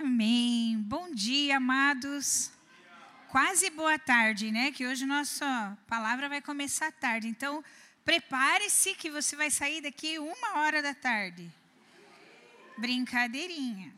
Amém. Bom dia, amados. Quase boa tarde, né? Que hoje nossa palavra vai começar tarde. Então, prepare-se que você vai sair daqui uma hora da tarde. Brincadeirinha.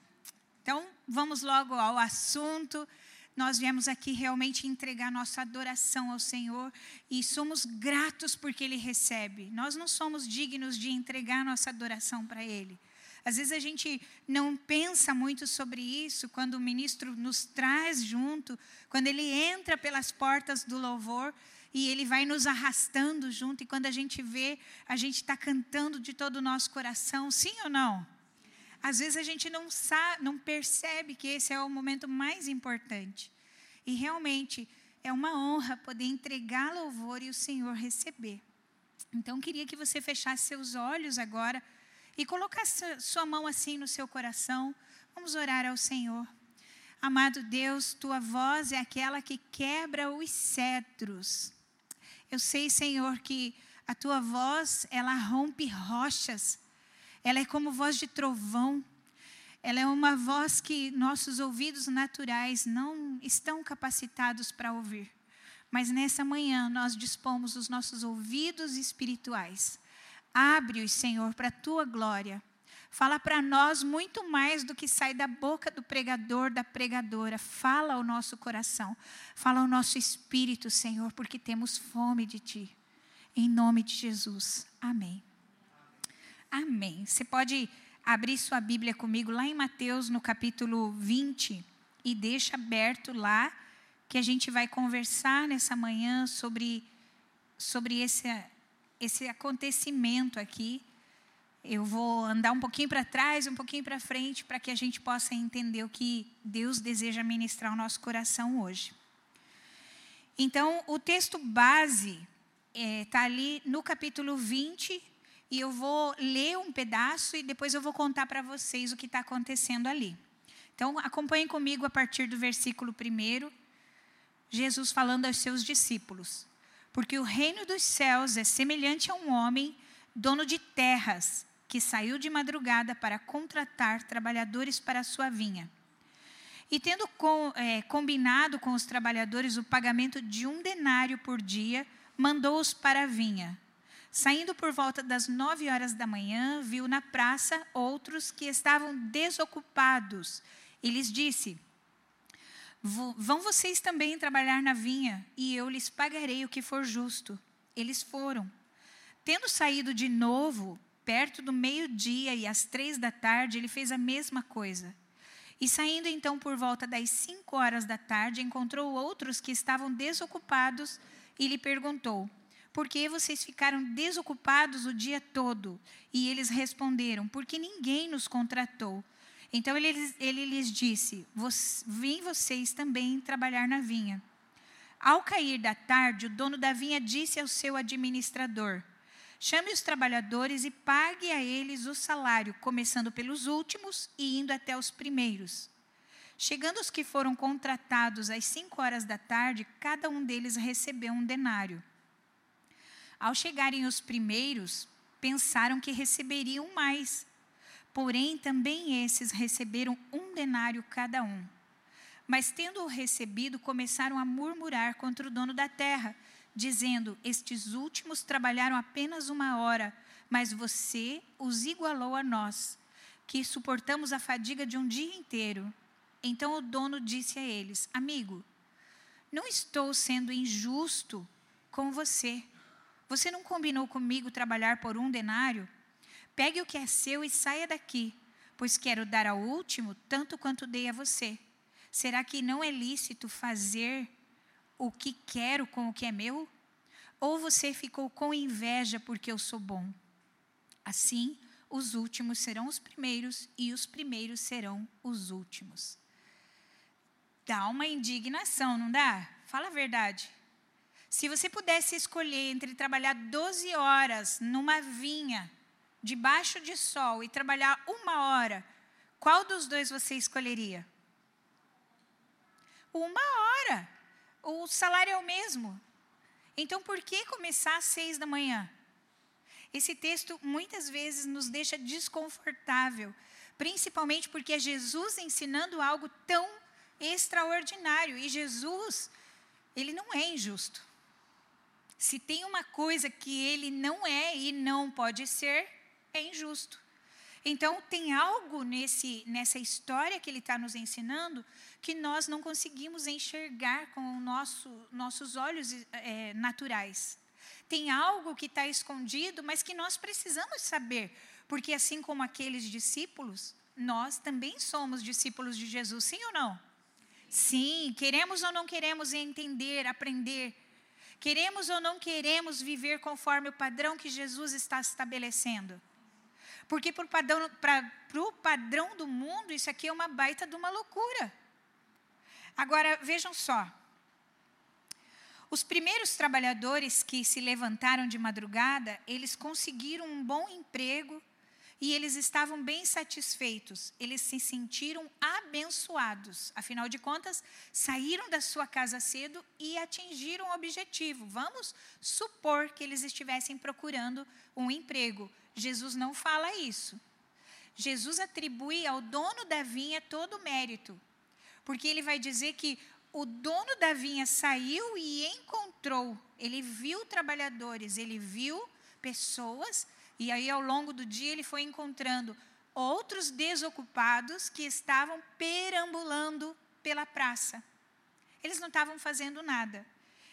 Então, vamos logo ao assunto. Nós viemos aqui realmente entregar nossa adoração ao Senhor e somos gratos porque Ele recebe. Nós não somos dignos de entregar nossa adoração para Ele. Às vezes a gente não pensa muito sobre isso quando o ministro nos traz junto, quando ele entra pelas portas do louvor e ele vai nos arrastando junto, e quando a gente vê, a gente está cantando de todo o nosso coração, sim ou não? Às vezes a gente não sabe, não percebe que esse é o momento mais importante. E realmente é uma honra poder entregar louvor e o Senhor receber. Então queria que você fechasse seus olhos agora e colocar sua mão assim no seu coração. Vamos orar ao Senhor. Amado Deus, tua voz é aquela que quebra os cedros. Eu sei, Senhor, que a tua voz, ela rompe rochas. Ela é como voz de trovão. Ela é uma voz que nossos ouvidos naturais não estão capacitados para ouvir. Mas nessa manhã nós dispomos os nossos ouvidos espirituais Abre-os, Senhor, para a tua glória. Fala para nós muito mais do que sai da boca do pregador, da pregadora. Fala ao nosso coração. Fala ao nosso espírito, Senhor, porque temos fome de ti. Em nome de Jesus. Amém. Amém. Você pode abrir sua Bíblia comigo lá em Mateus, no capítulo 20, e deixa aberto lá, que a gente vai conversar nessa manhã sobre, sobre esse esse acontecimento aqui. Eu vou andar um pouquinho para trás, um pouquinho para frente, para que a gente possa entender o que Deus deseja ministrar ao nosso coração hoje. Então, o texto base está é, ali no capítulo 20, e eu vou ler um pedaço e depois eu vou contar para vocês o que está acontecendo ali. Então, acompanhem comigo a partir do versículo 1, Jesus falando aos seus discípulos. Porque o reino dos céus é semelhante a um homem, dono de terras, que saiu de madrugada para contratar trabalhadores para a sua vinha. E tendo com, é, combinado com os trabalhadores o pagamento de um denário por dia, mandou-os para a vinha. Saindo por volta das nove horas da manhã, viu na praça outros que estavam desocupados e lhes disse: Vão vocês também trabalhar na vinha, e eu lhes pagarei o que for justo. Eles foram. Tendo saído de novo, perto do meio-dia e às três da tarde, ele fez a mesma coisa. E saindo então por volta das cinco horas da tarde, encontrou outros que estavam desocupados e lhe perguntou: Por que vocês ficaram desocupados o dia todo? E eles responderam: Porque ninguém nos contratou. Então ele, ele lhes disse: Vim vocês também trabalhar na vinha. Ao cair da tarde, o dono da vinha disse ao seu administrador: Chame os trabalhadores e pague a eles o salário, começando pelos últimos e indo até os primeiros. Chegando os que foram contratados às cinco horas da tarde, cada um deles recebeu um denário. Ao chegarem os primeiros, pensaram que receberiam mais Porém, também esses receberam um denário cada um. Mas, tendo-o recebido, começaram a murmurar contra o dono da terra, dizendo: Estes últimos trabalharam apenas uma hora, mas você os igualou a nós, que suportamos a fadiga de um dia inteiro. Então o dono disse a eles: Amigo, não estou sendo injusto com você. Você não combinou comigo trabalhar por um denário? Pegue o que é seu e saia daqui, pois quero dar ao último tanto quanto dei a você. Será que não é lícito fazer o que quero com o que é meu? Ou você ficou com inveja porque eu sou bom? Assim, os últimos serão os primeiros e os primeiros serão os últimos. Dá uma indignação, não dá? Fala a verdade. Se você pudesse escolher entre trabalhar 12 horas numa vinha debaixo de sol e trabalhar uma hora, qual dos dois você escolheria? Uma hora. O salário é o mesmo. Então, por que começar às seis da manhã? Esse texto muitas vezes nos deixa desconfortável, principalmente porque é Jesus ensinando algo tão extraordinário. E Jesus, ele não é injusto. Se tem uma coisa que ele não é e não pode ser, é injusto. Então, tem algo nesse, nessa história que ele está nos ensinando que nós não conseguimos enxergar com nosso, nossos olhos é, naturais. Tem algo que está escondido, mas que nós precisamos saber, porque assim como aqueles discípulos, nós também somos discípulos de Jesus, sim ou não? Sim, queremos ou não queremos entender, aprender. Queremos ou não queremos viver conforme o padrão que Jesus está estabelecendo. Porque para o padrão do mundo, isso aqui é uma baita de uma loucura. Agora, vejam só. Os primeiros trabalhadores que se levantaram de madrugada, eles conseguiram um bom emprego e eles estavam bem satisfeitos. Eles se sentiram abençoados. Afinal de contas, saíram da sua casa cedo e atingiram o objetivo. Vamos supor que eles estivessem procurando um emprego. Jesus não fala isso. Jesus atribui ao dono da vinha todo o mérito. Porque ele vai dizer que o dono da vinha saiu e encontrou, ele viu trabalhadores, ele viu pessoas, e aí ao longo do dia ele foi encontrando outros desocupados que estavam perambulando pela praça. Eles não estavam fazendo nada.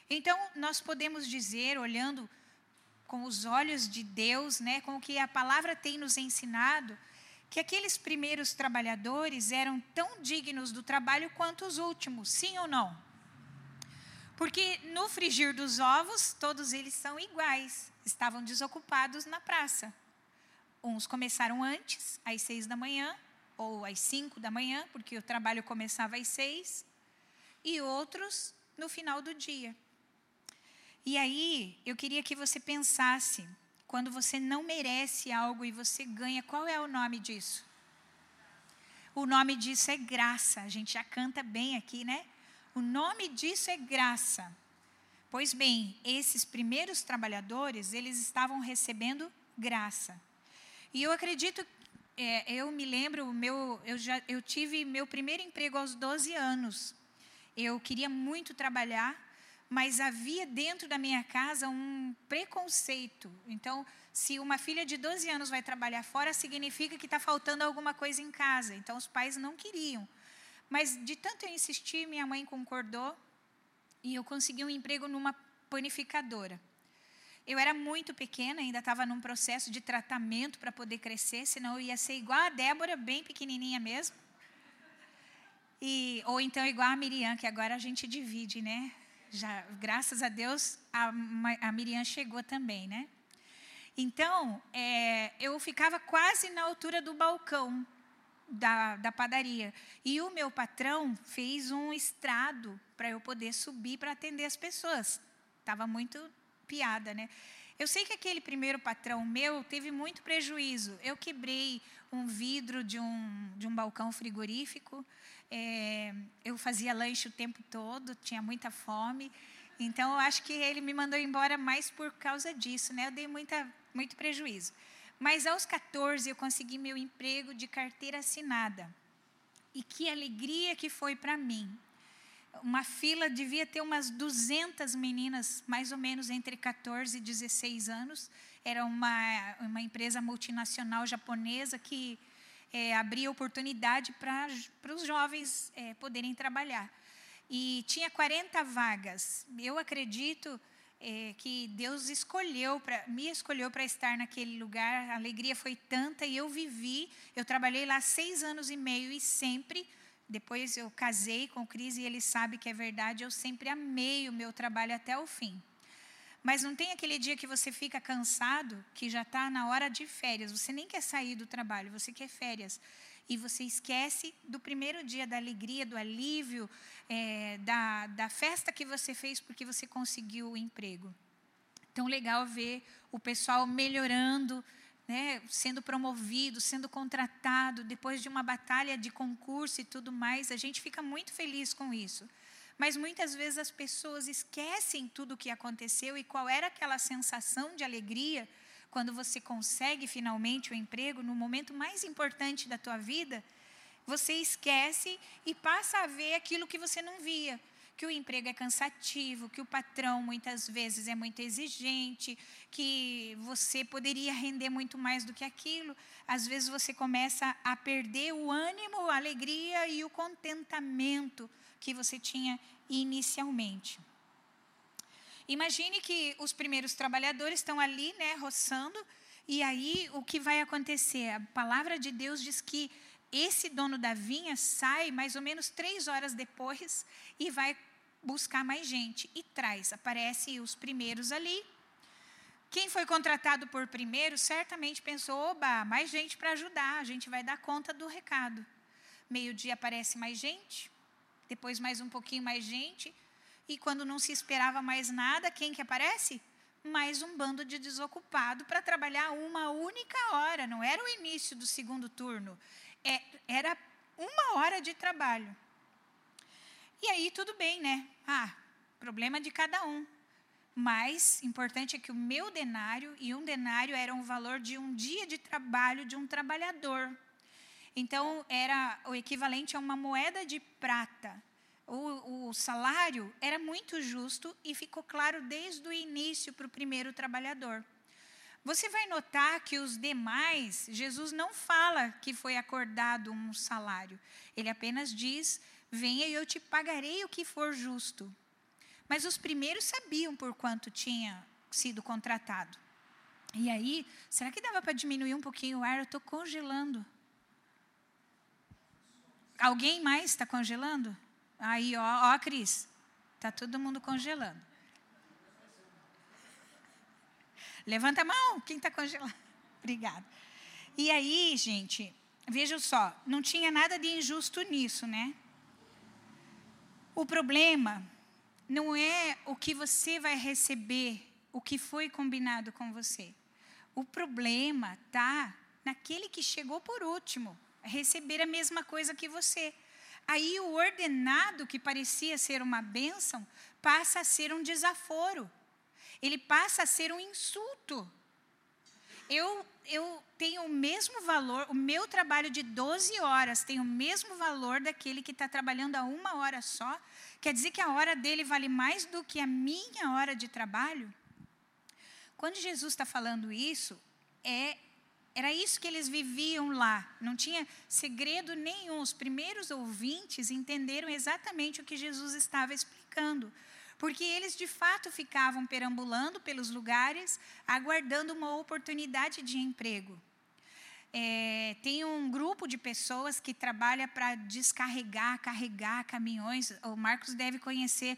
Então, nós podemos dizer, olhando com os olhos de Deus, né, com o que a palavra tem nos ensinado, que aqueles primeiros trabalhadores eram tão dignos do trabalho quanto os últimos, sim ou não? Porque no frigir dos ovos, todos eles são iguais, estavam desocupados na praça. Uns começaram antes, às seis da manhã, ou às cinco da manhã, porque o trabalho começava às seis, e outros no final do dia. E aí, eu queria que você pensasse, quando você não merece algo e você ganha, qual é o nome disso? O nome disso é graça. A gente já canta bem aqui, né? O nome disso é graça. Pois bem, esses primeiros trabalhadores, eles estavam recebendo graça. E eu acredito, é, eu me lembro, meu, eu, já, eu tive meu primeiro emprego aos 12 anos. Eu queria muito trabalhar, mas havia dentro da minha casa um preconceito. Então, se uma filha de 12 anos vai trabalhar fora, significa que está faltando alguma coisa em casa. Então, os pais não queriam. Mas, de tanto eu insistir, minha mãe concordou e eu consegui um emprego numa panificadora. Eu era muito pequena, ainda estava num processo de tratamento para poder crescer, senão eu ia ser igual a Débora, bem pequenininha mesmo. E, ou então igual a Miriam, que agora a gente divide, né? Já, graças a Deus, a, a Miriam chegou também, né? Então, é, eu ficava quase na altura do balcão da, da padaria. E o meu patrão fez um estrado para eu poder subir para atender as pessoas. Estava muito piada, né? Eu sei que aquele primeiro patrão meu teve muito prejuízo. Eu quebrei um vidro de um, de um balcão frigorífico. É, eu fazia lanche o tempo todo, tinha muita fome. Então, eu acho que ele me mandou embora mais por causa disso, né? Eu dei muita, muito prejuízo. Mas aos 14 eu consegui meu emprego de carteira assinada. E que alegria que foi para mim. Uma fila devia ter umas 200 meninas, mais ou menos entre 14 e 16 anos. Era uma, uma empresa multinacional japonesa que é, abria oportunidade para os jovens é, poderem trabalhar. E tinha 40 vagas. Eu acredito é, que Deus escolheu pra, me escolheu para estar naquele lugar. A alegria foi tanta e eu vivi. Eu trabalhei lá seis anos e meio e sempre. Depois eu casei com o Cris e ele sabe que é verdade. Eu sempre amei o meu trabalho até o fim. Mas não tem aquele dia que você fica cansado, que já está na hora de férias. Você nem quer sair do trabalho, você quer férias. E você esquece do primeiro dia, da alegria, do alívio, é, da, da festa que você fez porque você conseguiu o emprego. Tão legal ver o pessoal melhorando, né, sendo promovido, sendo contratado, depois de uma batalha de concurso e tudo mais. A gente fica muito feliz com isso. Mas muitas vezes as pessoas esquecem tudo o que aconteceu e qual era aquela sensação de alegria quando você consegue finalmente o emprego, no momento mais importante da tua vida, você esquece e passa a ver aquilo que você não via que o emprego é cansativo, que o patrão muitas vezes é muito exigente, que você poderia render muito mais do que aquilo. Às vezes você começa a perder o ânimo, a alegria e o contentamento que você tinha inicialmente. Imagine que os primeiros trabalhadores estão ali, né, roçando, e aí o que vai acontecer? A palavra de Deus diz que esse dono da vinha sai mais ou menos três horas depois e vai buscar mais gente e traz. Aparece os primeiros ali. Quem foi contratado por primeiro certamente pensou: oba, mais gente para ajudar, a gente vai dar conta do recado. Meio-dia aparece mais gente, depois mais um pouquinho mais gente, e quando não se esperava mais nada, quem que aparece? Mais um bando de desocupado para trabalhar uma única hora, não era o início do segundo turno, é, era uma hora de trabalho. E aí tudo bem, né? Ah, problema de cada um. Mas importante é que o meu denário e um denário eram o valor de um dia de trabalho de um trabalhador. Então era o equivalente a uma moeda de prata. O, o salário era muito justo e ficou claro desde o início para o primeiro trabalhador. Você vai notar que os demais, Jesus não fala que foi acordado um salário. Ele apenas diz: Venha e eu te pagarei o que for justo. Mas os primeiros sabiam por quanto tinha sido contratado. E aí, será que dava para diminuir um pouquinho o ar? Eu estou congelando. Alguém mais está congelando? Aí, ó, ó, Cris, está todo mundo congelando. Levanta a mão, quem está congelado. Obrigada. E aí, gente, vejam só, não tinha nada de injusto nisso, né? O problema não é o que você vai receber, o que foi combinado com você. O problema está naquele que chegou por último, receber a mesma coisa que você. Aí o ordenado, que parecia ser uma bênção, passa a ser um desaforo ele passa a ser um insulto. Eu, eu tenho o mesmo valor, o meu trabalho de 12 horas tem o mesmo valor daquele que está trabalhando a uma hora só. Quer dizer que a hora dele vale mais do que a minha hora de trabalho? Quando Jesus está falando isso, é, era isso que eles viviam lá. Não tinha segredo nenhum. Os primeiros ouvintes entenderam exatamente o que Jesus estava explicando porque eles de fato ficavam perambulando pelos lugares, aguardando uma oportunidade de emprego. É, tem um grupo de pessoas que trabalha para descarregar, carregar caminhões. O Marcos deve conhecer.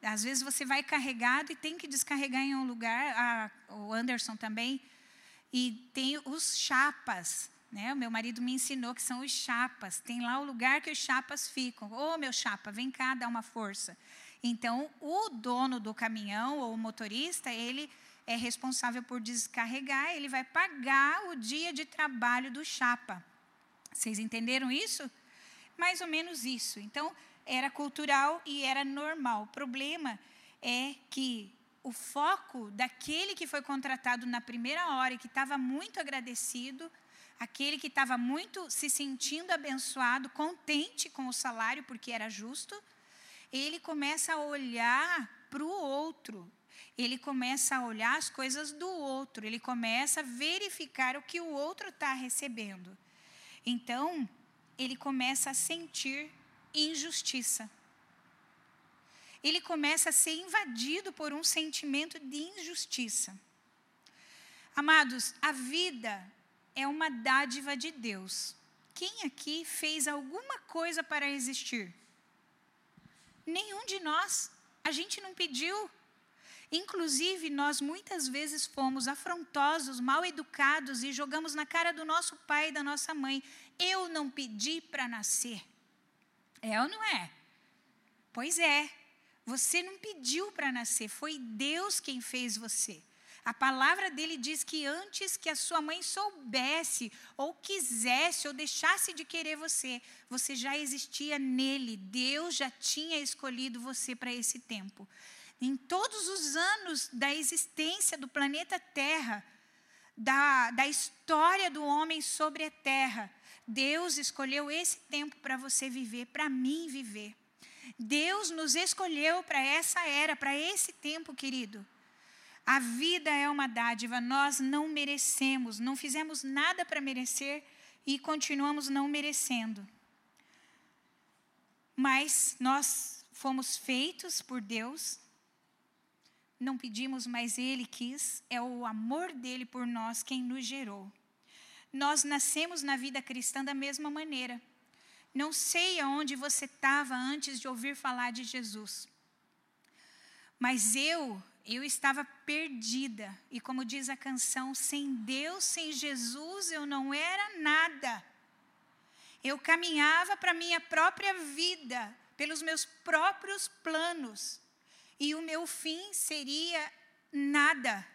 Às vezes você vai carregado e tem que descarregar em um lugar. A, o Anderson também. E tem os chapas. Né? O meu marido me ensinou que são os chapas. Tem lá o lugar que os chapas ficam. Ô, oh, meu chapa, vem cá, dá uma força. Então, o dono do caminhão ou o motorista, ele é responsável por descarregar, ele vai pagar o dia de trabalho do chapa. Vocês entenderam isso? Mais ou menos isso. Então, era cultural e era normal. O problema é que o foco daquele que foi contratado na primeira hora e que estava muito agradecido, aquele que estava muito se sentindo abençoado, contente com o salário porque era justo, ele começa a olhar para o outro. Ele começa a olhar as coisas do outro. Ele começa a verificar o que o outro está recebendo. Então, ele começa a sentir injustiça. Ele começa a ser invadido por um sentimento de injustiça. Amados, a vida é uma dádiva de Deus. Quem aqui fez alguma coisa para existir? Nenhum de nós. A gente não pediu. Inclusive, nós muitas vezes fomos afrontosos, mal educados e jogamos na cara do nosso pai e da nossa mãe: Eu não pedi para nascer. É ou não é? Pois é. Você não pediu para nascer, foi Deus quem fez você. A palavra dele diz que antes que a sua mãe soubesse, ou quisesse, ou deixasse de querer você, você já existia nele. Deus já tinha escolhido você para esse tempo. Em todos os anos da existência do planeta Terra, da, da história do homem sobre a terra. Deus escolheu esse tempo para você viver, para mim viver. Deus nos escolheu para essa era, para esse tempo, querido. A vida é uma dádiva, nós não merecemos, não fizemos nada para merecer e continuamos não merecendo. Mas nós fomos feitos por Deus, não pedimos, mas Ele quis, é o amor dele por nós quem nos gerou. Nós nascemos na vida cristã da mesma maneira. Não sei aonde você estava antes de ouvir falar de Jesus. Mas eu, eu estava perdida. E como diz a canção, sem Deus, sem Jesus, eu não era nada. Eu caminhava para a minha própria vida, pelos meus próprios planos. E o meu fim seria nada,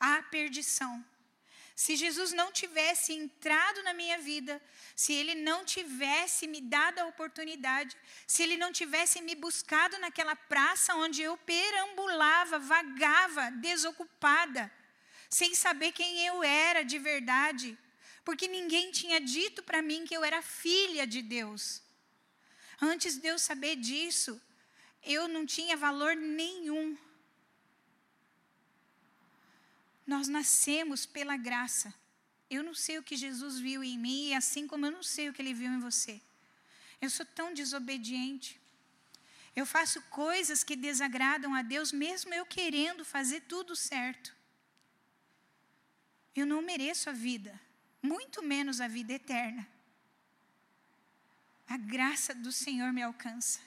a perdição. Se Jesus não tivesse entrado na minha vida, se ele não tivesse me dado a oportunidade, se ele não tivesse me buscado naquela praça onde eu perambulava, vagava, desocupada, sem saber quem eu era de verdade, porque ninguém tinha dito para mim que eu era filha de Deus. Antes de eu saber disso, eu não tinha valor nenhum. Nós nascemos pela graça. Eu não sei o que Jesus viu em mim, assim como eu não sei o que ele viu em você. Eu sou tão desobediente. Eu faço coisas que desagradam a Deus, mesmo eu querendo fazer tudo certo. Eu não mereço a vida, muito menos a vida eterna. A graça do Senhor me alcança.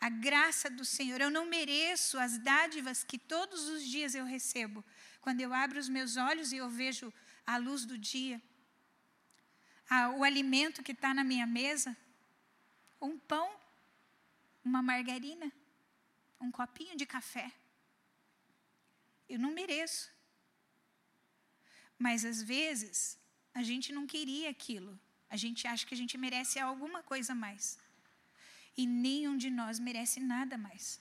A graça do Senhor. Eu não mereço as dádivas que todos os dias eu recebo, quando eu abro os meus olhos e eu vejo a luz do dia, a, o alimento que está na minha mesa, um pão, uma margarina, um copinho de café. Eu não mereço. Mas às vezes, a gente não queria aquilo. A gente acha que a gente merece alguma coisa mais. E nenhum de nós merece nada mais.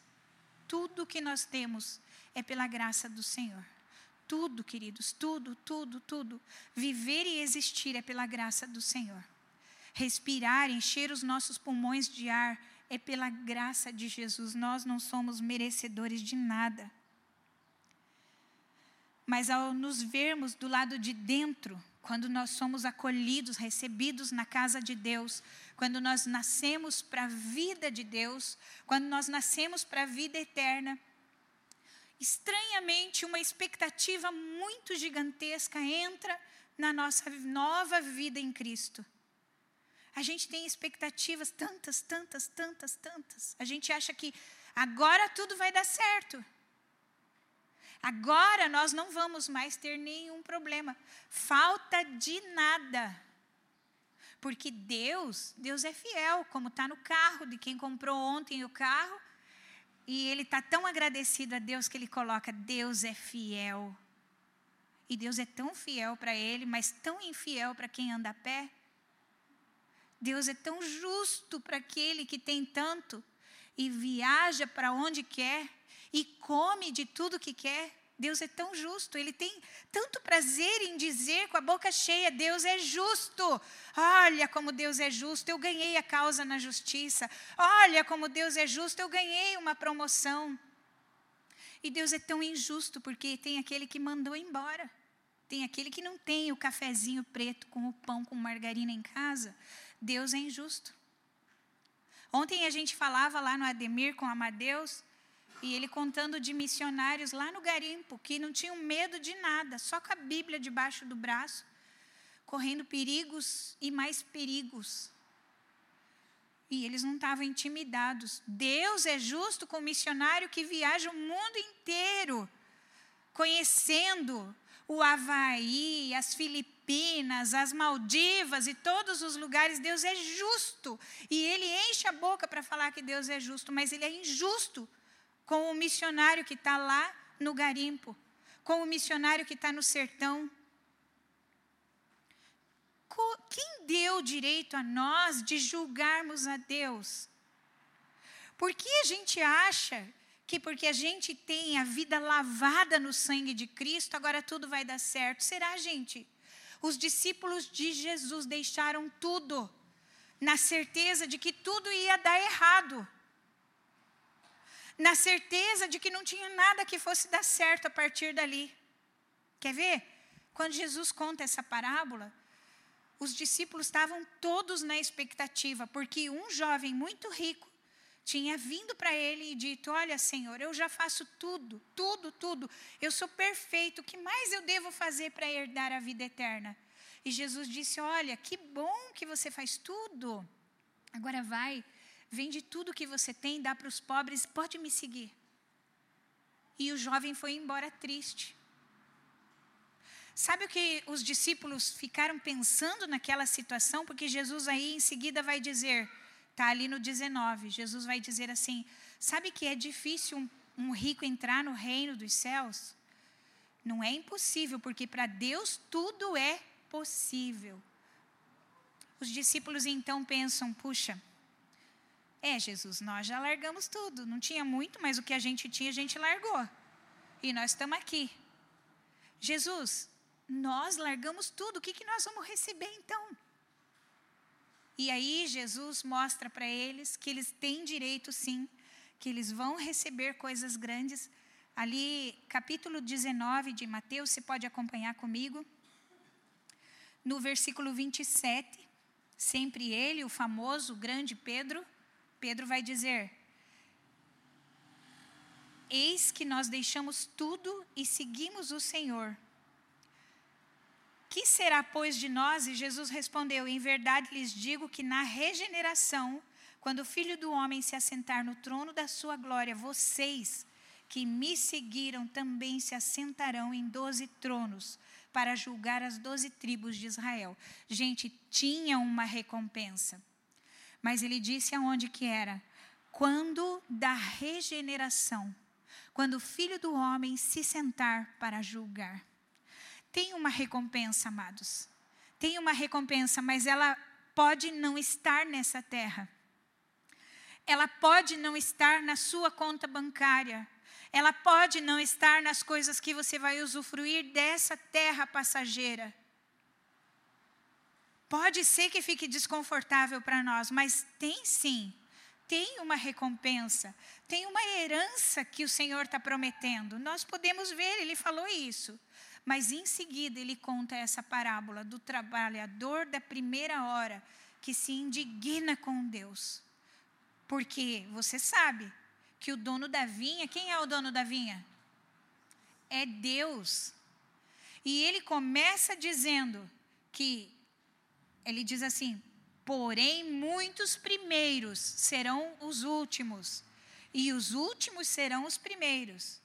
Tudo que nós temos é pela graça do Senhor. Tudo, queridos, tudo, tudo, tudo. Viver e existir é pela graça do Senhor. Respirar, encher os nossos pulmões de ar é pela graça de Jesus. Nós não somos merecedores de nada. Mas ao nos vermos do lado de dentro, quando nós somos acolhidos, recebidos na casa de Deus, quando nós nascemos para a vida de Deus, quando nós nascemos para a vida eterna, estranhamente, uma expectativa muito gigantesca entra na nossa nova vida em Cristo. A gente tem expectativas tantas, tantas, tantas, tantas. A gente acha que agora tudo vai dar certo. Agora nós não vamos mais ter nenhum problema. Falta de nada. Porque Deus, Deus é fiel, como está no carro de quem comprou ontem o carro. E ele está tão agradecido a Deus que ele coloca: Deus é fiel. E Deus é tão fiel para ele, mas tão infiel para quem anda a pé. Deus é tão justo para aquele que tem tanto e viaja para onde quer e come de tudo que quer. Deus é tão justo, ele tem tanto prazer em dizer com a boca cheia: Deus é justo. Olha como Deus é justo, eu ganhei a causa na justiça. Olha como Deus é justo, eu ganhei uma promoção. E Deus é tão injusto porque tem aquele que mandou embora. Tem aquele que não tem o cafezinho preto com o pão com margarina em casa. Deus é injusto. Ontem a gente falava lá no Ademir com Amadeus e ele contando de missionários lá no garimpo, que não tinham medo de nada, só com a Bíblia debaixo do braço, correndo perigos e mais perigos. E eles não estavam intimidados. Deus é justo com o missionário que viaja o mundo inteiro, conhecendo o Havaí, as Filipinas, as Maldivas e todos os lugares. Deus é justo. E ele enche a boca para falar que Deus é justo, mas ele é injusto com o missionário que está lá no garimpo, com o missionário que está no sertão. Quem deu direito a nós de julgarmos a Deus? Por que a gente acha que porque a gente tem a vida lavada no sangue de Cristo, agora tudo vai dar certo. Será, gente? Os discípulos de Jesus deixaram tudo na certeza de que tudo ia dar errado. Na certeza de que não tinha nada que fosse dar certo a partir dali. Quer ver? Quando Jesus conta essa parábola, os discípulos estavam todos na expectativa, porque um jovem muito rico tinha vindo para ele e dito: Olha, Senhor, eu já faço tudo, tudo, tudo. Eu sou perfeito. O que mais eu devo fazer para herdar a vida eterna? E Jesus disse: Olha, que bom que você faz tudo. Agora vai, vende tudo que você tem, dá para os pobres, pode me seguir. E o jovem foi embora triste. Sabe o que os discípulos ficaram pensando naquela situação? Porque Jesus aí em seguida vai dizer: Está ali no 19. Jesus vai dizer assim: Sabe que é difícil um, um rico entrar no reino dos céus? Não é impossível, porque para Deus tudo é possível. Os discípulos então pensam: puxa, é Jesus, nós já largamos tudo. Não tinha muito, mas o que a gente tinha, a gente largou. E nós estamos aqui. Jesus, nós largamos tudo, o que, que nós vamos receber então? E aí Jesus mostra para eles que eles têm direito sim, que eles vão receber coisas grandes. Ali, capítulo 19 de Mateus, você pode acompanhar comigo. No versículo 27, sempre ele, o famoso grande Pedro, Pedro vai dizer: Eis que nós deixamos tudo e seguimos o Senhor que será, pois, de nós? E Jesus respondeu: Em verdade lhes digo que na regeneração, quando o filho do homem se assentar no trono da sua glória, vocês que me seguiram também se assentarão em doze tronos para julgar as doze tribos de Israel. Gente, tinha uma recompensa. Mas ele disse aonde que era? Quando da regeneração, quando o filho do homem se sentar para julgar tem uma recompensa, amados. Tem uma recompensa, mas ela pode não estar nessa terra. Ela pode não estar na sua conta bancária. Ela pode não estar nas coisas que você vai usufruir dessa terra passageira. Pode ser que fique desconfortável para nós, mas tem sim. Tem uma recompensa, tem uma herança que o Senhor está prometendo. Nós podemos ver, ele falou isso. Mas em seguida ele conta essa parábola do trabalhador da primeira hora que se indigna com Deus. Porque você sabe que o dono da vinha, quem é o dono da vinha? É Deus. E ele começa dizendo que, ele diz assim: porém, muitos primeiros serão os últimos, e os últimos serão os primeiros.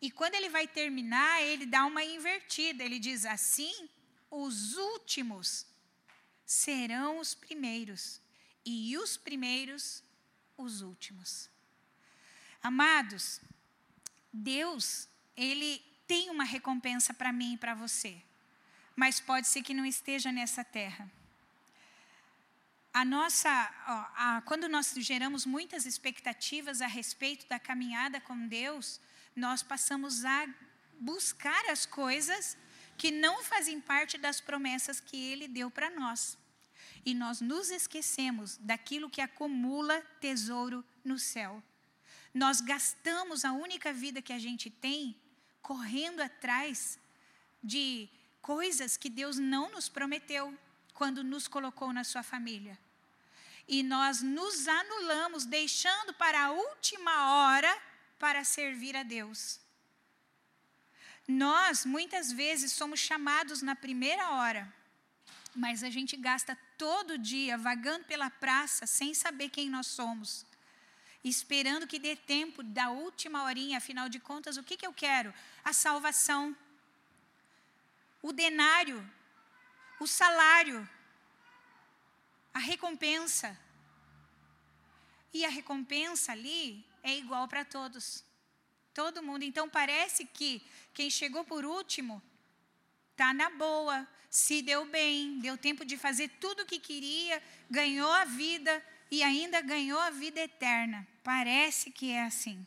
E quando ele vai terminar, ele dá uma invertida. Ele diz assim: os últimos serão os primeiros, e os primeiros os últimos. Amados, Deus, ele tem uma recompensa para mim e para você, mas pode ser que não esteja nessa terra. A nossa, ó, a, quando nós geramos muitas expectativas a respeito da caminhada com Deus, nós passamos a buscar as coisas que não fazem parte das promessas que ele deu para nós. E nós nos esquecemos daquilo que acumula tesouro no céu. Nós gastamos a única vida que a gente tem correndo atrás de coisas que Deus não nos prometeu quando nos colocou na sua família. E nós nos anulamos, deixando para a última hora para servir a Deus. Nós, muitas vezes, somos chamados na primeira hora, mas a gente gasta todo dia vagando pela praça sem saber quem nós somos, esperando que dê tempo da última horinha, afinal de contas, o que, que eu quero? A salvação, o denário, o salário, a recompensa. E a recompensa ali é igual para todos. Todo mundo. Então parece que quem chegou por último está na boa, se deu bem, deu tempo de fazer tudo o que queria, ganhou a vida e ainda ganhou a vida eterna. Parece que é assim.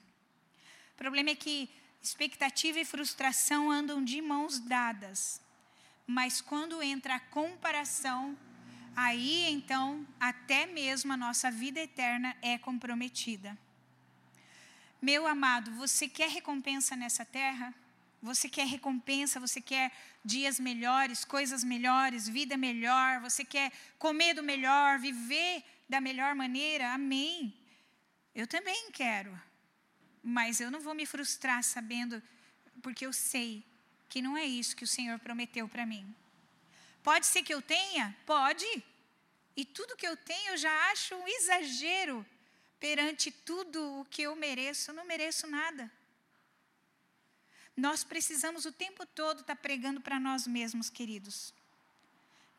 problema é que expectativa e frustração andam de mãos dadas. Mas quando entra a comparação, aí então até mesmo a nossa vida eterna é comprometida. Meu amado, você quer recompensa nessa terra? Você quer recompensa, você quer dias melhores, coisas melhores, vida melhor, você quer comer do melhor, viver da melhor maneira? Amém. Eu também quero. Mas eu não vou me frustrar sabendo, porque eu sei que não é isso que o Senhor prometeu para mim. Pode ser que eu tenha? Pode. E tudo que eu tenho eu já acho um exagero perante tudo o que eu mereço. Eu não mereço nada. Nós precisamos o tempo todo estar tá pregando para nós mesmos, queridos.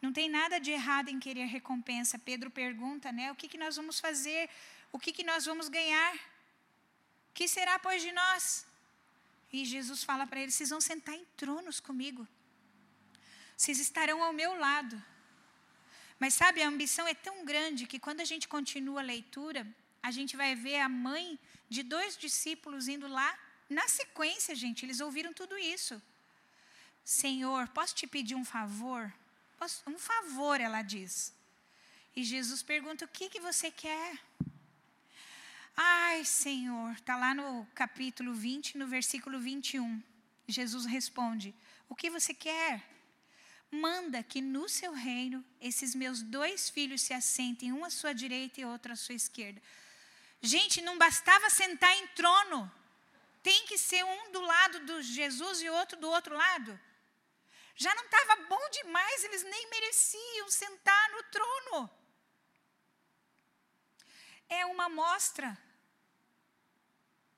Não tem nada de errado em querer recompensa. Pedro pergunta, né? O que, que nós vamos fazer? O que, que nós vamos ganhar? O que será, pois, de nós? E Jesus fala para ele: vocês vão sentar em tronos comigo. Vocês estarão ao meu lado. Mas sabe, a ambição é tão grande que quando a gente continua a leitura, a gente vai ver a mãe de dois discípulos indo lá na sequência, gente, eles ouviram tudo isso. Senhor, posso te pedir um favor? Posso, um favor, ela diz. E Jesus pergunta: O que, que você quer? Ai, Senhor, está lá no capítulo 20, no versículo 21. Jesus responde: O que você quer? Manda que no seu reino esses meus dois filhos se assentem, um à sua direita e outro à sua esquerda. Gente, não bastava sentar em trono tem que ser um do lado de Jesus e outro do outro lado. Já não estava bom demais, eles nem mereciam sentar no trono. É uma mostra.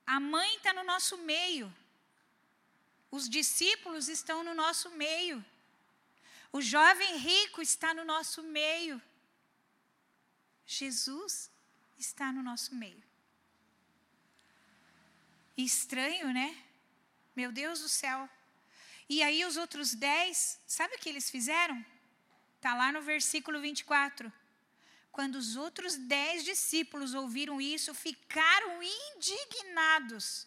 A mãe está no nosso meio. Os discípulos estão no nosso meio. O jovem rico está no nosso meio. Jesus está no nosso meio. Estranho, né? Meu Deus do céu. E aí os outros dez, sabe o que eles fizeram? Está lá no versículo 24. Quando os outros dez discípulos ouviram isso, ficaram indignados.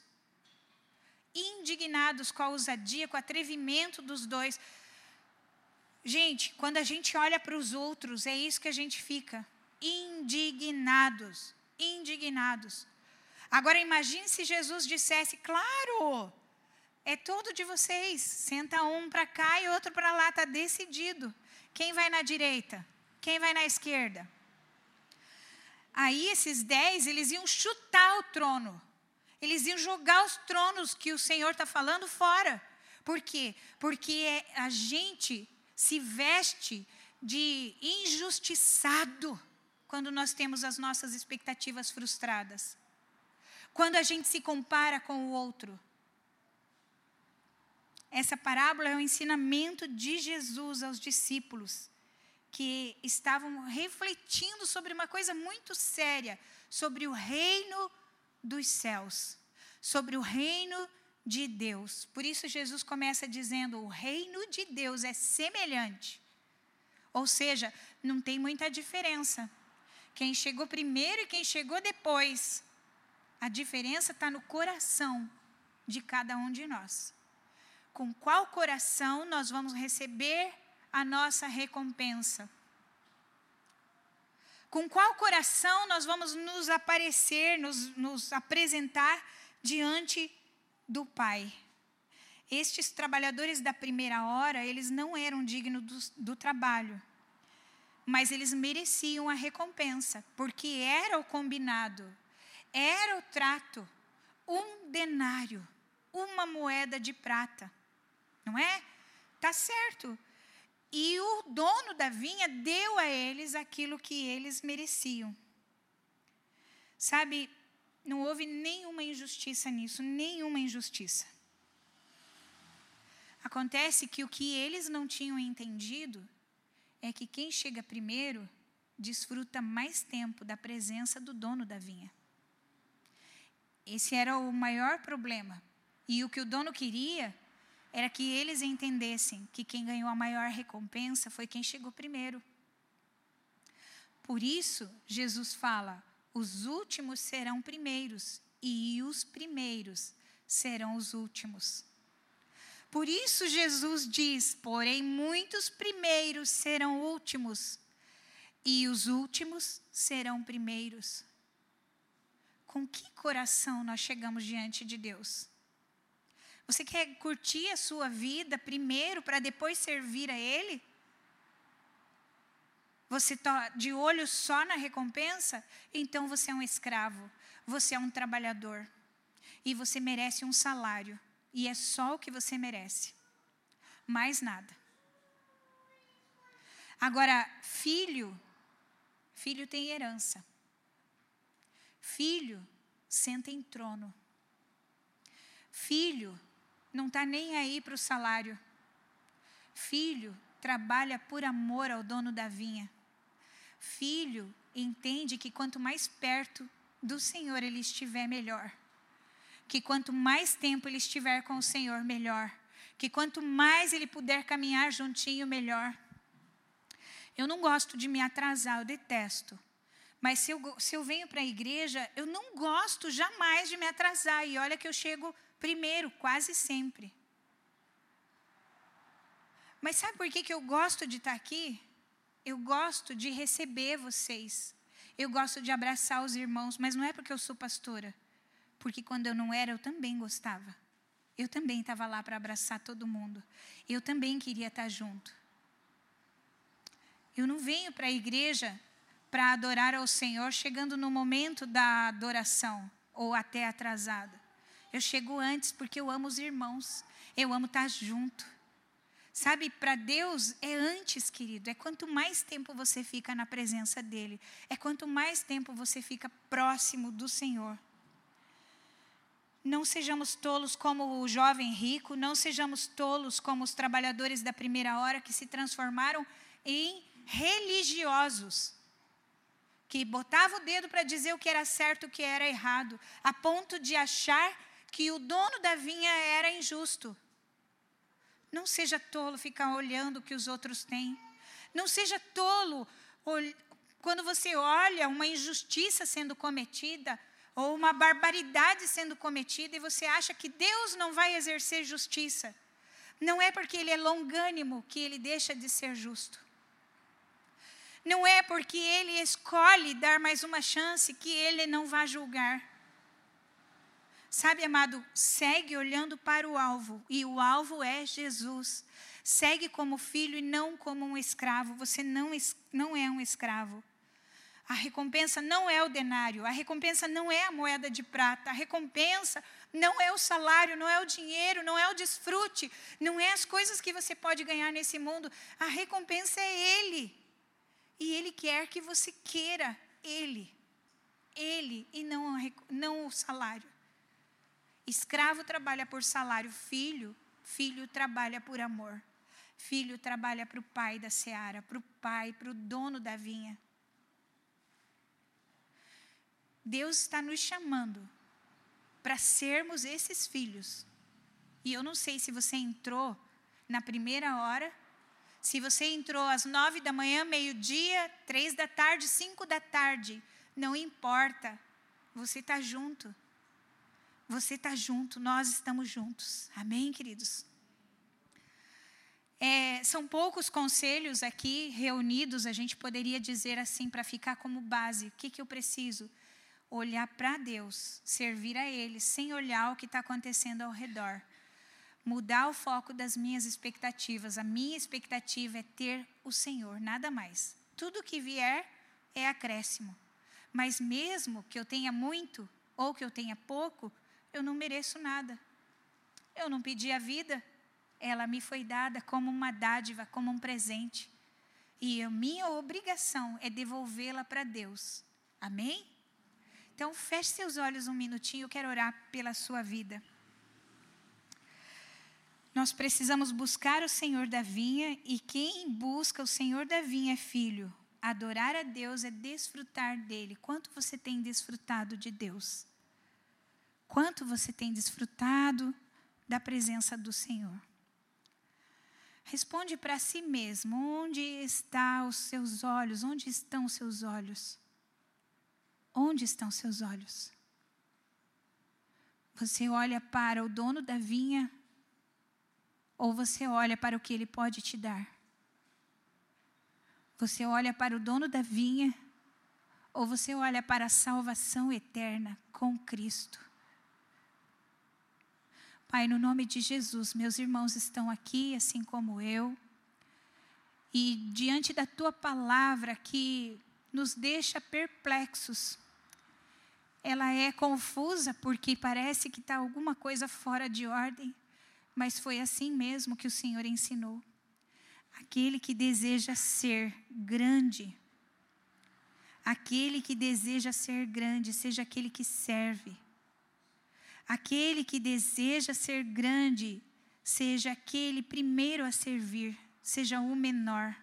Indignados com a ousadia, com o atrevimento dos dois. Gente, quando a gente olha para os outros, é isso que a gente fica. Indignados. Indignados. Agora imagine se Jesus dissesse: Claro, é todo de vocês. Senta um para cá e outro para lá, está decidido. Quem vai na direita? Quem vai na esquerda? Aí esses dez, eles iam chutar o trono. Eles iam jogar os tronos que o Senhor está falando fora. Por quê? Porque a gente se veste de injustiçado quando nós temos as nossas expectativas frustradas quando a gente se compara com o outro. Essa parábola é o ensinamento de Jesus aos discípulos, que estavam refletindo sobre uma coisa muito séria, sobre o reino dos céus, sobre o reino de Deus. Por isso Jesus começa dizendo: o reino de Deus é semelhante. Ou seja, não tem muita diferença. Quem chegou primeiro e quem chegou depois a diferença está no coração de cada um de nós. Com qual coração nós vamos receber a nossa recompensa? Com qual coração nós vamos nos aparecer, nos, nos apresentar diante do Pai? Estes trabalhadores da primeira hora, eles não eram dignos do, do trabalho, mas eles mereciam a recompensa, porque era o combinado era o trato, um denário, uma moeda de prata. Não é? Tá certo. E o dono da vinha deu a eles aquilo que eles mereciam. Sabe, não houve nenhuma injustiça nisso, nenhuma injustiça. Acontece que o que eles não tinham entendido é que quem chega primeiro desfruta mais tempo da presença do dono da vinha. Esse era o maior problema. E o que o dono queria era que eles entendessem que quem ganhou a maior recompensa foi quem chegou primeiro. Por isso, Jesus fala: os últimos serão primeiros, e os primeiros serão os últimos. Por isso Jesus diz: porém, muitos primeiros serão últimos, e os últimos serão primeiros. Com que coração nós chegamos diante de Deus? Você quer curtir a sua vida primeiro para depois servir a Ele? Você está de olho só na recompensa? Então você é um escravo, você é um trabalhador e você merece um salário. E é só o que você merece. Mais nada. Agora, filho, filho tem herança. Filho senta em trono. Filho não está nem aí para o salário. Filho trabalha por amor ao dono da vinha. Filho entende que quanto mais perto do Senhor ele estiver, melhor que quanto mais tempo ele estiver com o Senhor, melhor. Que quanto mais ele puder caminhar juntinho, melhor. Eu não gosto de me atrasar, eu detesto. Mas se eu, se eu venho para a igreja, eu não gosto jamais de me atrasar. E olha que eu chego primeiro, quase sempre. Mas sabe por que, que eu gosto de estar aqui? Eu gosto de receber vocês. Eu gosto de abraçar os irmãos, mas não é porque eu sou pastora porque quando eu não era, eu também gostava. Eu também estava lá para abraçar todo mundo. Eu também queria estar junto. Eu não venho para a igreja para adorar ao Senhor chegando no momento da adoração ou até atrasada. Eu chego antes porque eu amo os irmãos. Eu amo estar junto. Sabe, para Deus é antes, querido. É quanto mais tempo você fica na presença dEle. É quanto mais tempo você fica próximo do Senhor. Não sejamos tolos como o jovem rico, não sejamos tolos como os trabalhadores da primeira hora que se transformaram em religiosos, que botavam o dedo para dizer o que era certo e o que era errado, a ponto de achar que o dono da vinha era injusto. Não seja tolo ficar olhando o que os outros têm. Não seja tolo quando você olha uma injustiça sendo cometida, ou uma barbaridade sendo cometida e você acha que Deus não vai exercer justiça. Não é porque Ele é longânimo que Ele deixa de ser justo. Não é porque Ele escolhe dar mais uma chance que Ele não vai julgar. Sabe, amado, segue olhando para o alvo, e o alvo é Jesus. Segue como filho e não como um escravo. Você não, não é um escravo. A recompensa não é o denário, a recompensa não é a moeda de prata, a recompensa não é o salário, não é o dinheiro, não é o desfrute, não é as coisas que você pode ganhar nesse mundo. A recompensa é Ele. E Ele quer que você queira Ele. Ele e não, não o salário. Escravo trabalha por salário, filho, filho trabalha por amor. Filho trabalha para o pai da seara, para o pai, para o dono da vinha. Deus está nos chamando para sermos esses filhos. E eu não sei se você entrou na primeira hora, se você entrou às nove da manhã, meio-dia, três da tarde, cinco da tarde, não importa, você está junto. Você está junto, nós estamos juntos. Amém, queridos? É, são poucos conselhos aqui reunidos, a gente poderia dizer assim, para ficar como base. O que, que eu preciso? olhar para Deus, servir a Ele, sem olhar o que está acontecendo ao redor. Mudar o foco das minhas expectativas. A minha expectativa é ter o Senhor, nada mais. Tudo que vier é acréscimo. Mas mesmo que eu tenha muito ou que eu tenha pouco, eu não mereço nada. Eu não pedi a vida, ela me foi dada como uma dádiva, como um presente. E a minha obrigação é devolvê-la para Deus. Amém? Então, feche seus olhos um minutinho, eu quero orar pela sua vida. Nós precisamos buscar o Senhor da vinha, e quem busca o Senhor da vinha é filho. Adorar a Deus é desfrutar dele. Quanto você tem desfrutado de Deus? Quanto você tem desfrutado da presença do Senhor? Responde para si mesmo: onde estão os seus olhos? Onde estão os seus olhos? Onde estão seus olhos? Você olha para o dono da vinha ou você olha para o que ele pode te dar? Você olha para o dono da vinha ou você olha para a salvação eterna com Cristo? Pai, no nome de Jesus, meus irmãos estão aqui, assim como eu, e diante da tua palavra que nos deixa perplexos, ela é confusa porque parece que está alguma coisa fora de ordem, mas foi assim mesmo que o Senhor ensinou. Aquele que deseja ser grande, aquele que deseja ser grande, seja aquele que serve. Aquele que deseja ser grande, seja aquele primeiro a servir, seja o menor.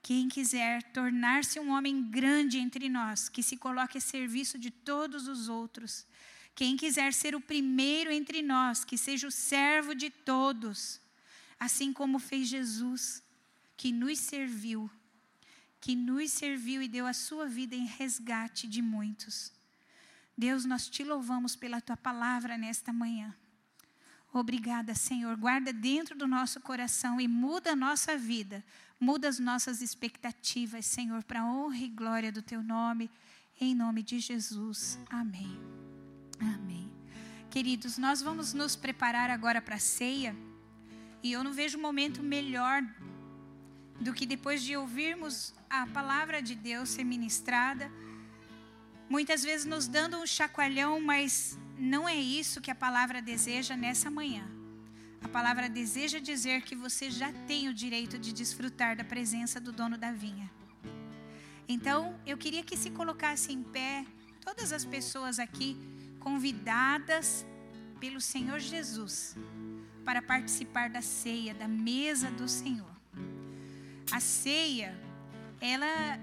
Quem quiser tornar-se um homem grande entre nós, que se coloque a serviço de todos os outros. Quem quiser ser o primeiro entre nós, que seja o servo de todos, assim como fez Jesus, que nos serviu, que nos serviu e deu a sua vida em resgate de muitos. Deus, nós te louvamos pela tua palavra nesta manhã. Obrigada, Senhor. Guarda dentro do nosso coração e muda a nossa vida Muda as nossas expectativas, Senhor, para a honra e glória do teu nome, em nome de Jesus. Amém. Amém. Queridos, nós vamos nos preparar agora para a ceia, e eu não vejo momento melhor do que depois de ouvirmos a palavra de Deus ser ministrada, muitas vezes nos dando um chacoalhão, mas não é isso que a palavra deseja nessa manhã. A palavra deseja dizer que você já tem o direito de desfrutar da presença do dono da vinha. Então, eu queria que se colocasse em pé todas as pessoas aqui convidadas pelo Senhor Jesus para participar da ceia, da mesa do Senhor. A ceia, ela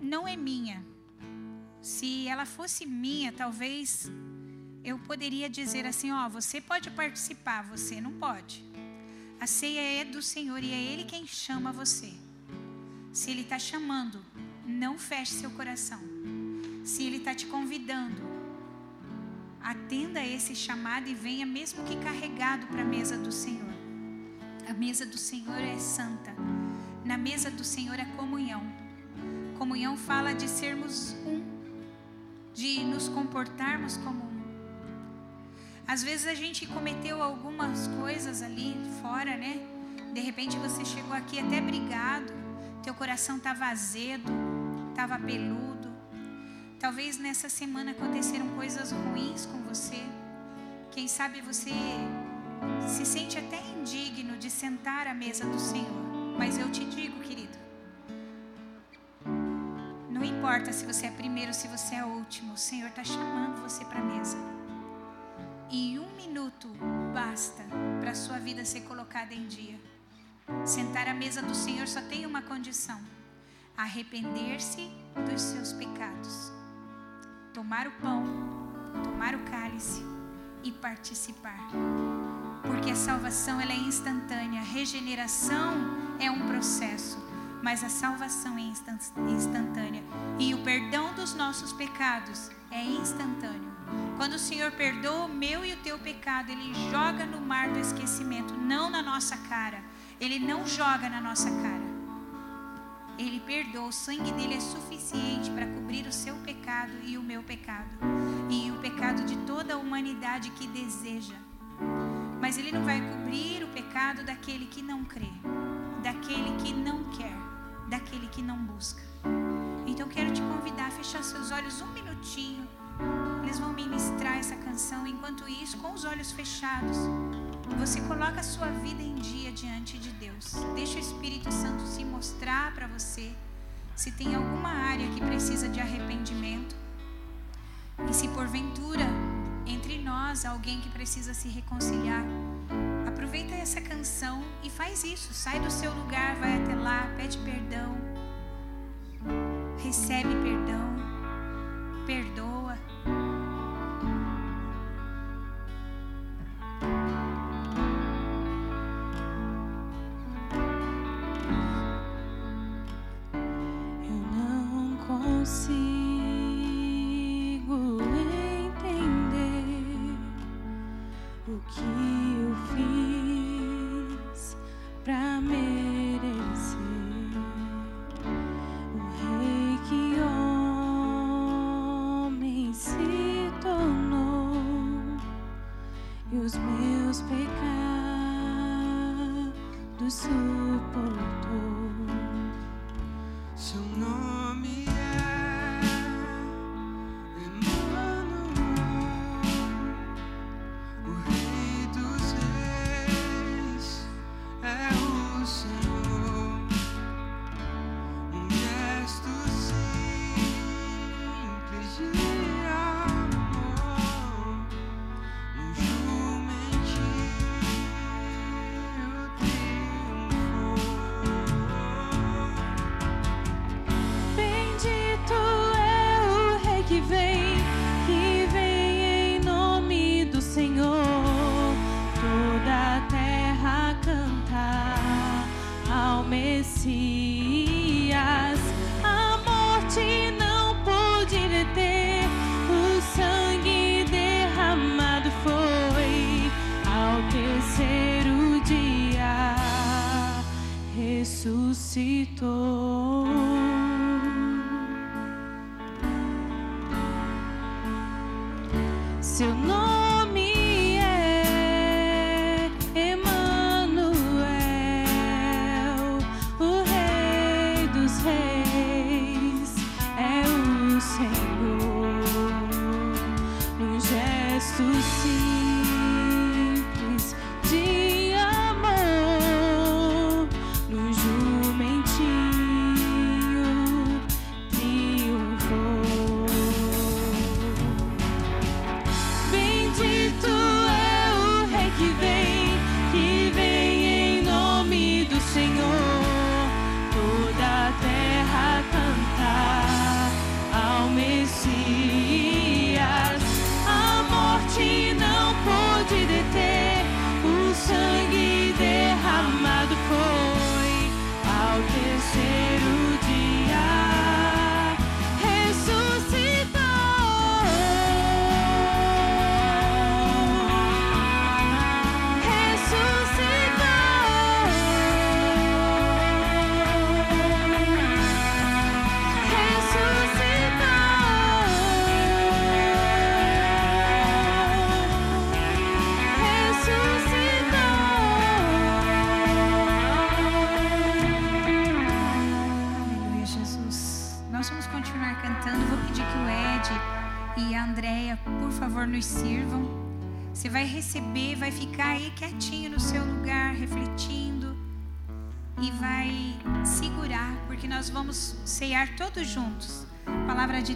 não é minha. Se ela fosse minha, talvez eu poderia dizer assim: ó, você pode participar, você não pode. A ceia é do Senhor e é Ele quem chama você. Se Ele está chamando, não feche seu coração. Se Ele está te convidando, atenda a esse chamado e venha, mesmo que carregado, para a mesa do Senhor. A mesa do Senhor é santa. Na mesa do Senhor é comunhão. Comunhão fala de sermos um, de nos comportarmos como um. Às vezes a gente cometeu algumas coisas ali fora, né? De repente você chegou aqui até brigado, teu coração estava azedo, estava peludo. Talvez nessa semana aconteceram coisas ruins com você. Quem sabe você se sente até indigno de sentar à mesa do Senhor. Mas eu te digo, querido, não importa se você é primeiro ou se você é último, o Senhor está chamando você para a mesa. E um minuto basta para a sua vida ser colocada em dia. Sentar à mesa do Senhor só tem uma condição: arrepender-se dos seus pecados, tomar o pão, tomar o cálice e participar. Porque a salvação ela é instantânea, a regeneração é um processo, mas a salvação é instantânea e o perdão dos nossos pecados é instantâneo. Quando o Senhor perdoa o meu e o teu pecado, Ele joga no mar do esquecimento, não na nossa cara. Ele não joga na nossa cara. Ele perdoa, o sangue dele é suficiente para cobrir o seu pecado e o meu pecado, e o pecado de toda a humanidade que deseja. Mas ele não vai cobrir o pecado daquele que não crê, daquele que não quer, daquele que não busca. Então quero te convidar a fechar seus olhos um minutinho. Eles vão ministrar essa canção. Enquanto isso, com os olhos fechados, você coloca a sua vida em dia diante de Deus. Deixa o Espírito Santo se mostrar para você se tem alguma área que precisa de arrependimento. E se porventura entre nós alguém que precisa se reconciliar, aproveita essa canção e faz isso. Sai do seu lugar, vai até lá, pede perdão, recebe perdão, perdoa. e os meus pecados suportou. Seu nome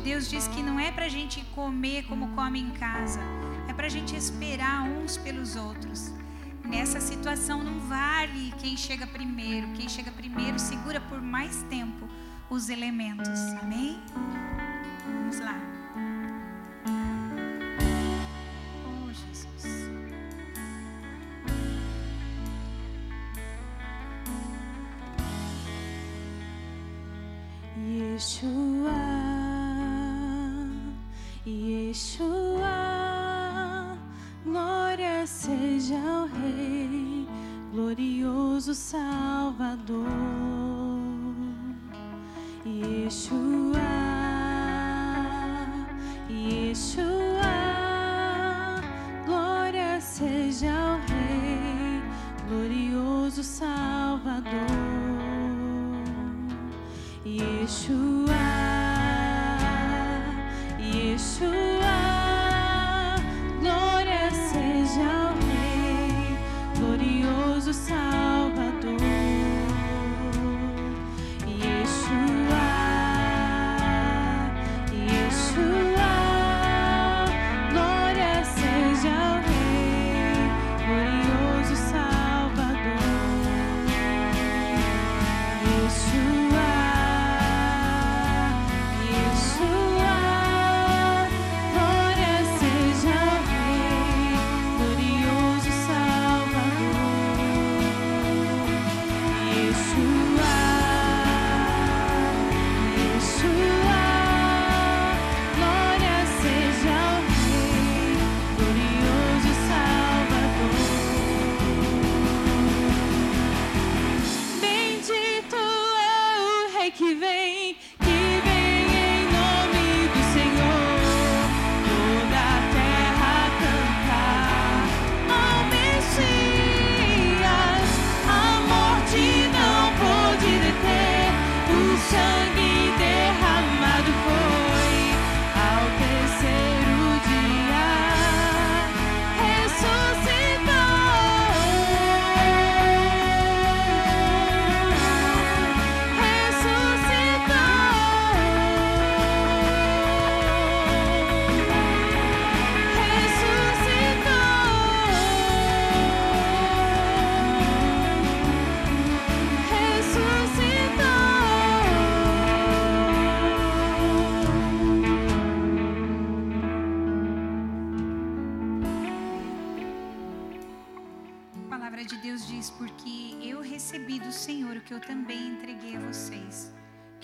Deus diz que não é para a gente comer como come em casa, é para a gente esperar uns pelos outros. Nessa situação não vale quem chega primeiro. Quem chega primeiro segura por mais tempo os elementos. Amém? Vamos lá. Seja ao Rei, glorioso Salvador. Yeshua, Yeshua,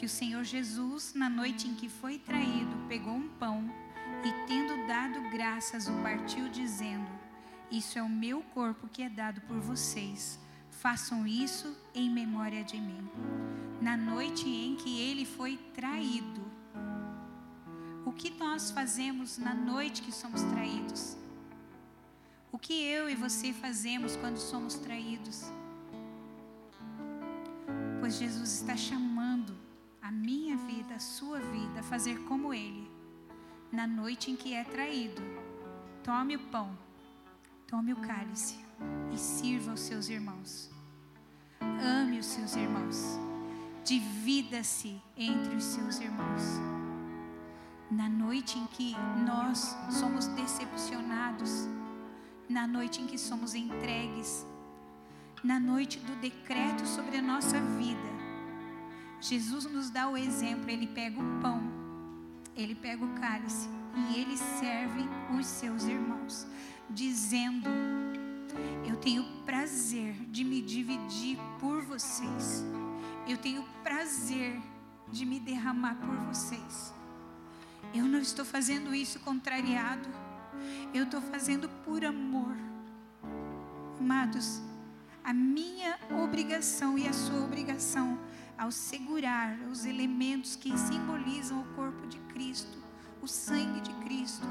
O Senhor Jesus, na noite em que foi traído, pegou um pão e, tendo dado graças, o partiu, dizendo: Isso é o meu corpo que é dado por vocês. Façam isso em memória de mim. Na noite em que ele foi traído, o que nós fazemos na noite que somos traídos? O que eu e você fazemos quando somos traídos? Pois Jesus está chamando a minha vida, a sua vida, fazer como Ele. Na noite em que é traído, tome o pão, tome o cálice e sirva os seus irmãos. Ame os seus irmãos. Divida-se entre os seus irmãos. Na noite em que nós somos decepcionados, na noite em que somos entregues, na noite do decreto sobre a nossa vida, Jesus nos dá o exemplo, ele pega o pão, ele pega o cálice e ele serve os seus irmãos, dizendo: Eu tenho prazer de me dividir por vocês. Eu tenho prazer de me derramar por vocês. Eu não estou fazendo isso contrariado. Eu estou fazendo por amor. Amados, a minha obrigação e a sua obrigação ao segurar os elementos que simbolizam o corpo de Cristo, o sangue de Cristo,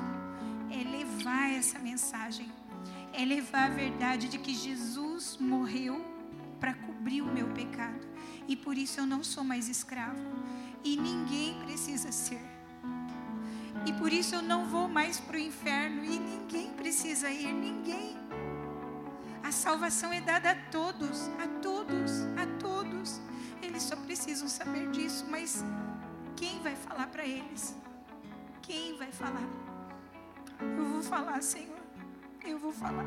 é levar essa mensagem, é levar a verdade de que Jesus morreu para cobrir o meu pecado e por isso eu não sou mais escravo e ninguém precisa ser. E por isso eu não vou mais para o inferno e ninguém precisa ir, ninguém. A salvação é dada a todos, a todos, a todos. Precisam saber disso, mas quem vai falar para eles? Quem vai falar? Eu vou falar, Senhor. Eu vou falar.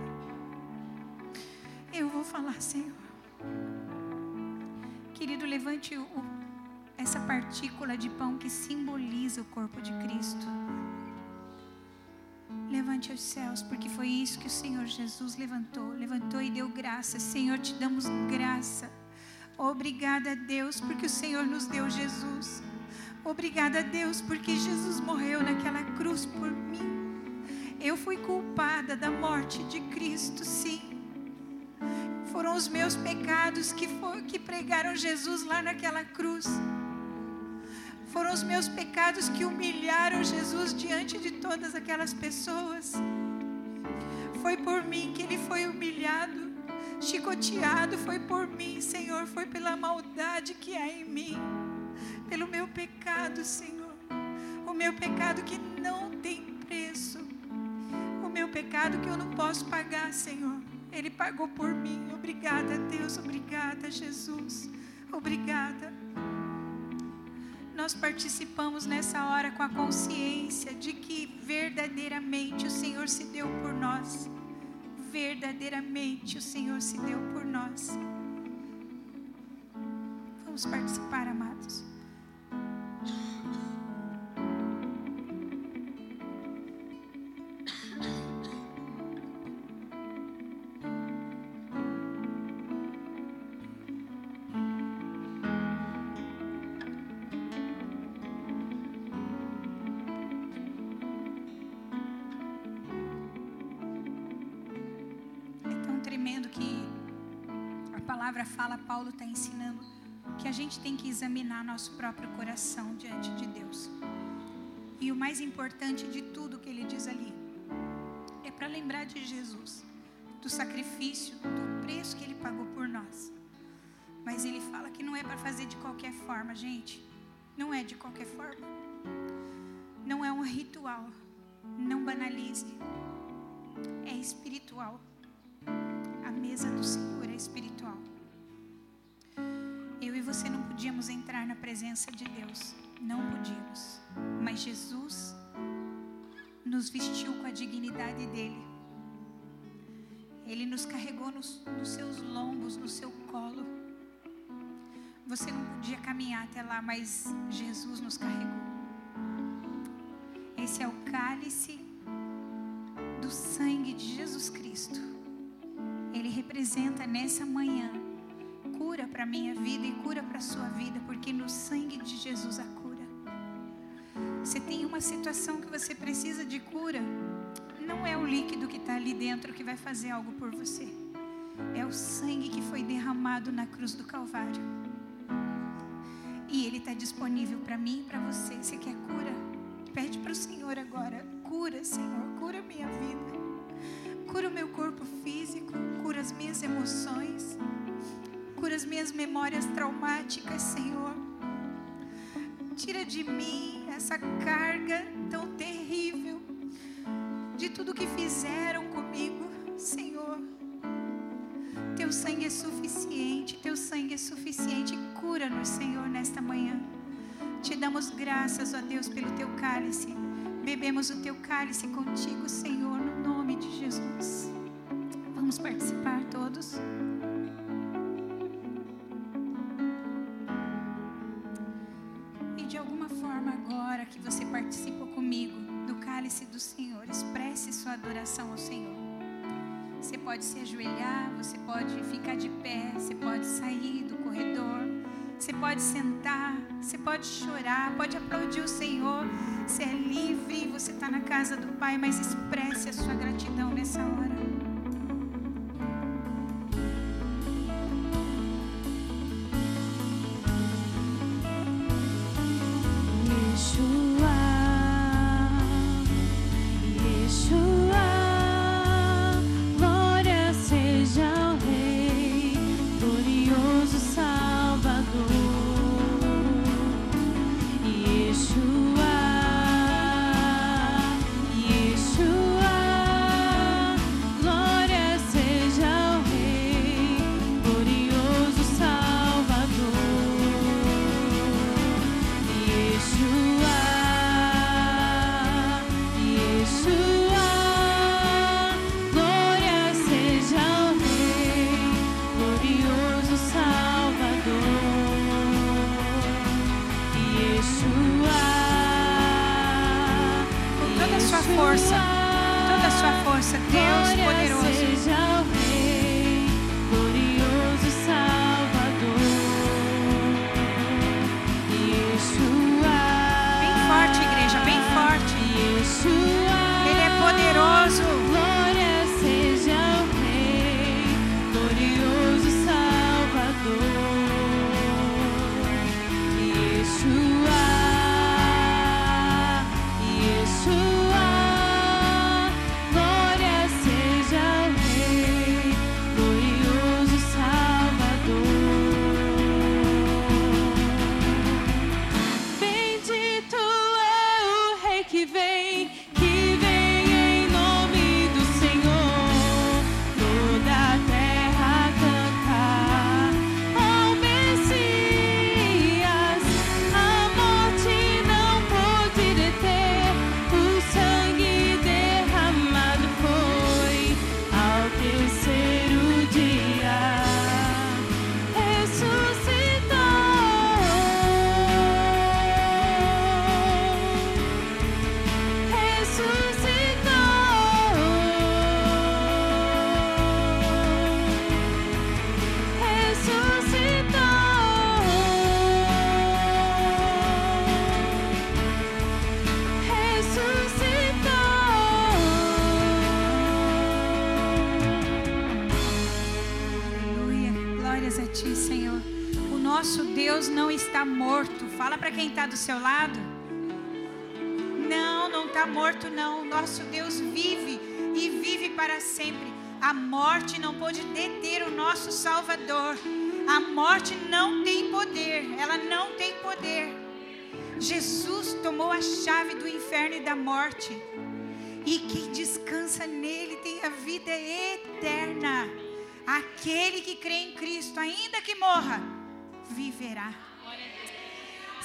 Eu vou falar, Senhor. Querido, levante o, essa partícula de pão que simboliza o corpo de Cristo. Levante os céus, porque foi isso que o Senhor Jesus levantou. Levantou e deu graça. Senhor, te damos graça. Obrigada, Deus, porque o Senhor nos deu Jesus. Obrigada, Deus, porque Jesus morreu naquela cruz por mim. Eu fui culpada da morte de Cristo, sim. Foram os meus pecados que, que pregaram Jesus lá naquela cruz. Foram os meus pecados que humilharam Jesus diante de todas aquelas pessoas. Foi por mim que ele foi humilhado chicoteado foi por mim, Senhor, foi pela maldade que há em mim, pelo meu pecado, Senhor, o meu pecado que não tem preço, o meu pecado que eu não posso pagar, Senhor. Ele pagou por mim. Obrigada, Deus, obrigada, Jesus, obrigada. Nós participamos nessa hora com a consciência de que verdadeiramente o Senhor se deu por nós verdadeiramente o Senhor se deu por nós. Vamos participar, amados. Gente tem que examinar nosso próprio coração diante de Deus. E o mais importante de tudo que ele diz ali é para lembrar de Jesus, do sacrifício, do preço que ele pagou por nós. Mas ele fala que não é para fazer de qualquer forma, gente. Não é de qualquer forma. Não é um ritual. Não banalize. É espiritual. A mesa do Senhor é espiritual você não podíamos entrar na presença de Deus. Não podíamos. Mas Jesus nos vestiu com a dignidade dele. Ele nos carregou nos, nos seus lombos, no seu colo. Você não podia caminhar até lá, mas Jesus nos carregou. Esse é o cálice do sangue de Jesus Cristo. Ele representa nessa manhã para minha vida e cura para a sua vida, porque no sangue de Jesus há cura. Você tem uma situação que você precisa de cura, não é o líquido que está ali dentro que vai fazer algo por você, é o sangue que foi derramado na cruz do Calvário. E ele está disponível para mim e para você. Você quer cura? Pede para o Senhor agora. Cura, Senhor, cura minha vida. Cura o meu corpo físico, cura as minhas emoções, cura as minhas memórias traumáticas, Senhor. Tira de mim essa carga tão terrível de tudo que fizeram comigo, Senhor. Teu sangue é suficiente, teu sangue é suficiente. Cura-nos, Senhor, nesta manhã. Te damos graças, ó Deus, pelo teu cálice. Bebemos o teu cálice contigo, Senhor, no nome de Jesus. Vamos participar todos. Pode se ajoelhar, você pode ficar de pé, você pode sair do corredor, você pode sentar, você pode chorar, pode aplaudir o Senhor. Você é livre, você está na casa do Pai, mas expresse a sua gratidão nessa hora. Para quem está do seu lado. Não, não está morto, não. Nosso Deus vive e vive para sempre. A morte não pode deter o nosso Salvador. A morte não tem poder. Ela não tem poder. Jesus tomou a chave do inferno e da morte. E quem descansa nele tem a vida eterna. Aquele que crê em Cristo, ainda que morra, viverá.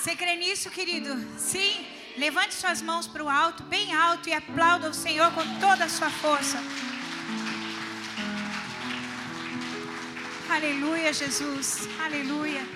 Você crê nisso, querido? Sim. Levante suas mãos para o alto, bem alto, e aplauda o Senhor com toda a sua força. Aleluia, Jesus. Aleluia.